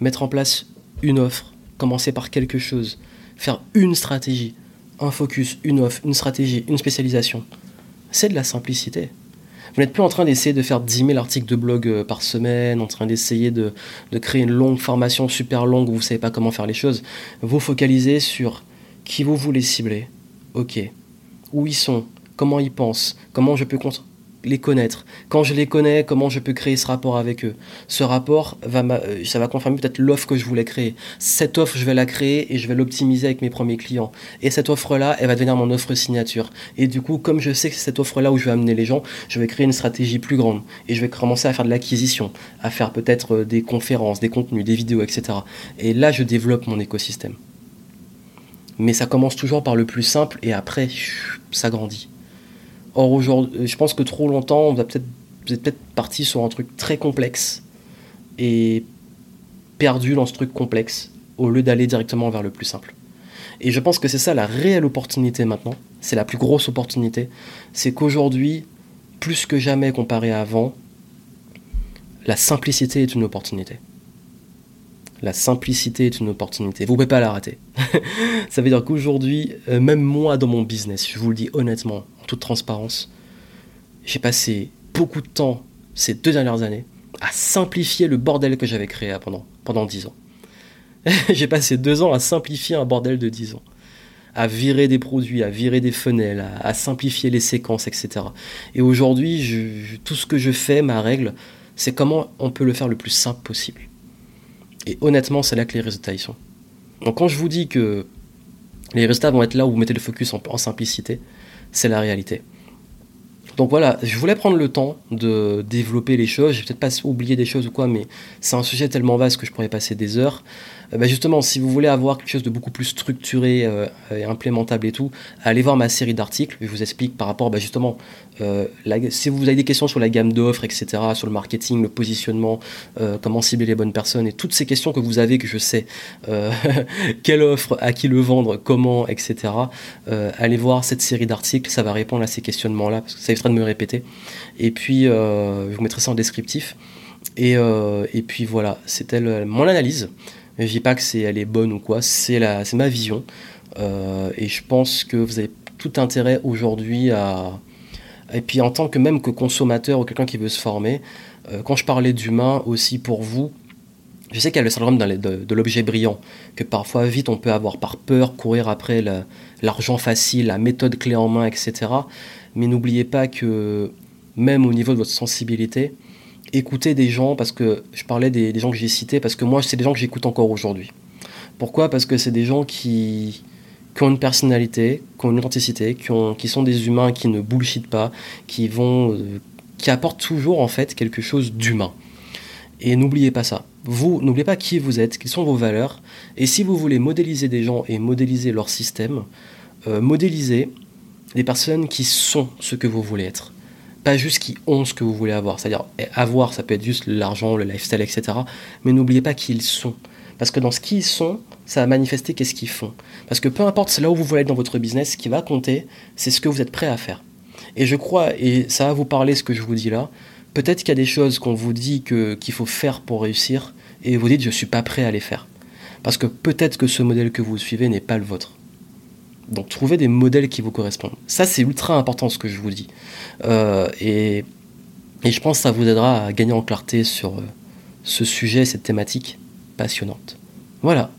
mettre en place une offre, commencer par quelque chose, faire une stratégie, un focus, une offre, une stratégie, une spécialisation, c'est de la simplicité. Vous n'êtes plus en train d'essayer de faire 10 000 articles de blog euh, par semaine, en train d'essayer de, créer une longue formation super longue où vous ne savez pas comment faire les choses. Vous focalisez sur qui vous voulez cibler. Ok. Où ils sont Comment ils pensent Comment je peux les connaître. Quand je les connais, comment je peux créer ce rapport avec eux? Ce rapport, va euh, ça va confirmer peut-être l'offre que je voulais créer. Cette offre, je vais la créer et je vais l'optimiser avec mes premiers clients. Et cette offre-là, elle va devenir mon offre signature. Et du coup, comme je sais que c'est cette offre-là où je vais amener les gens, je vais créer une stratégie plus grande. Et je vais commencer à faire de l'acquisition, à faire peut-être euh, des conférences, des contenus, des vidéos, etc. Et là, je développe mon écosystème. Mais ça commence toujours par le plus simple et après, ça grandit. Or, aujourd'hui, je pense que trop longtemps, on va peut-être, vous êtes peut-être parti sur un truc très complexe et perdu dans ce truc complexe au lieu d'aller directement vers le plus simple. Et je pense que c'est ça la réelle opportunité maintenant, c'est la plus grosse opportunité, c'est qu'aujourd'hui, plus que jamais comparé à avant, la simplicité est une opportunité. La simplicité est une opportunité. Vous ne pouvez pas la rater. [LAUGHS] ça veut dire qu'aujourd'hui, euh, même moi dans mon business, je vous le dis honnêtement, en toute transparence, j'ai passé beaucoup de temps ces deux dernières années à simplifier le bordel que j'avais créé pendant, pendant 10 ans. [LAUGHS] j'ai passé deux ans à simplifier un bordel de 10 ans. À virer des produits, à virer des fenêtres, à, simplifier les séquences, etc. Et aujourd'hui, tout ce que je fais, ma règle, c'est comment on peut le faire le plus simple possible. Et honnêtement, c'est là que les résultats y sont. Donc quand je vous dis que les résultats vont être là où vous mettez le focus en, simplicité, c'est la réalité. Donc voilà, je voulais prendre le temps de développer les choses. J'ai peut-être pas oublié des choses ou quoi, mais c'est un sujet tellement vaste que je pourrais passer des heures. Euh, bah, justement, si vous voulez avoir quelque chose de beaucoup plus structuré euh, et implémentable et tout, allez voir ma série d'articles. Je vous explique par rapport, bah, justement, euh, si vous avez des questions sur la gamme d'offres, etc., sur le marketing, le positionnement, comment cibler les bonnes personnes et toutes ces questions que vous avez, que je sais, [LAUGHS] quelle offre, à qui le vendre, comment, etc., allez voir cette série d'articles. Ça va répondre à ces questionnements-là, parce que ça évitera de me répéter. Et puis, je vous mettrai ça en descriptif. Et, et puis voilà, c'était mon analyse. Je dis pas que c'est elle est bonne ou quoi, c'est la c'est ma vision euh, et je pense que vous avez tout intérêt aujourd'hui à et puis en tant que même que consommateur ou quelqu'un qui veut se former, euh, quand je parlais d'humain aussi pour vous, je sais qu'il y a le syndrome de, l'objet brillant, que parfois vite on peut avoir par peur, courir après l'argent facile, la méthode clé en main, etc. Mais n'oubliez pas que même au niveau de votre sensibilité, écouter des gens, parce que je parlais des, gens que j'ai cités, parce que moi, c'est des gens que j'écoute encore aujourd'hui. Pourquoi? Parce que c'est des gens qui, ont une personnalité, qui ont une authenticité, qui, ont, qui sont des humains qui ne bullshit pas, euh, qui apportent toujours en fait quelque chose d'humain. Et n'oubliez pas ça. vous, n'oubliez pas qui vous êtes, quelles sont vos valeurs. Et si vous voulez modéliser des gens et modéliser leur système, euh, modélisez des personnes qui sont ce que vous voulez être. Pas juste qui ont ce que vous voulez avoir. C'est-à-dire, eh, avoir, ça peut être juste l'argent, le lifestyle, etc. Mais n'oubliez pas qui ils sont. Parce que dans ce qu'ils sont, ça va manifester qu'est-ce qu'ils font. Parce que peu importe là où vous voulez être dans votre business, ce qui va compter, c'est ce que vous êtes prêt à faire. Et je crois, et ça va vous parler ce que je vous dis là, peut-être qu'il y a des choses qu'on vous dit qu'il faut faire pour réussir, et vous dites je ne suis pas prêt à les faire. Parce que peut-être que ce modèle que vous suivez n'est pas le vôtre. Donc trouvez des modèles qui vous correspondent. Ça c'est ultra important ce que je vous dis. Euh, et, je pense que ça vous aidera à gagner en clarté sur euh, ce sujet, cette thématique passionnante. Voilà.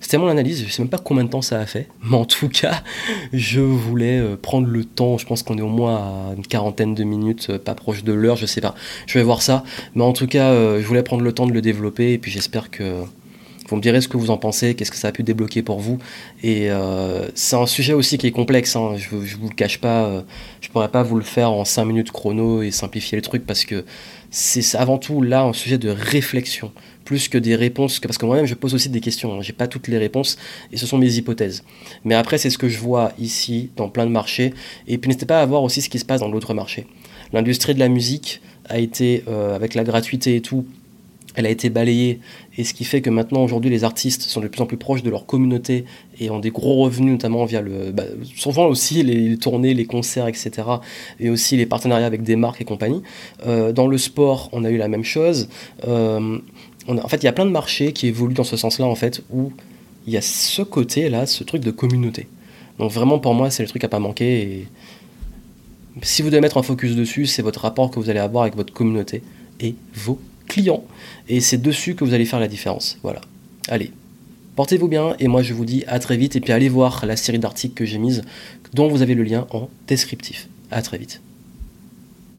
C'était mon analyse, je ne sais même pas combien de temps ça a fait, mais en tout cas, [LAUGHS] je voulais euh, prendre le temps, je pense qu'on est au moins à une quarantaine de minutes, pas proche de l'heure, je sais pas, je vais voir ça, mais en tout cas, je voulais prendre le temps de le développer, et puis j'espère que vous me direz ce que vous en pensez, qu'est-ce que ça a pu débloquer pour vous, et c'est un sujet aussi qui est complexe, hein. je, ne vous le cache pas, je pourrais pas vous le faire en 5 minutes chrono et simplifier le truc, parce que c'est avant tout là un sujet de réflexion plus que des réponses, parce que moi-même je pose aussi des questions, hein. j'ai pas toutes les réponses et ce sont mes hypothèses. Mais après c'est ce que je vois ici dans plein de marchés et puis n'hésitez pas à voir aussi ce qui se passe dans l'autre marché. L'industrie de la musique a été, euh, avec la gratuité et tout, elle a été balayée et ce qui fait que maintenant aujourd'hui les artistes sont de plus en plus proches de leur communauté et ont des gros revenus notamment via le bah, souvent aussi les tournées les concerts etc et aussi les partenariats avec des marques et compagnie euh, dans le sport on a eu la même chose euh, en fait, il y a plein de marchés qui évoluent dans ce sens-là, en fait, où il y a ce côté-là, ce truc de communauté. Donc vraiment, pour moi, c'est le truc à pas manquer. Et si vous devez mettre un focus dessus, c'est votre rapport que vous allez avoir avec votre communauté et vos clients. Et c'est dessus que vous allez faire la différence. Voilà. Allez, portez-vous bien et moi je vous dis à très vite. Et puis allez voir la série d'articles que j'ai mise, dont vous avez le lien en descriptif. À très vite.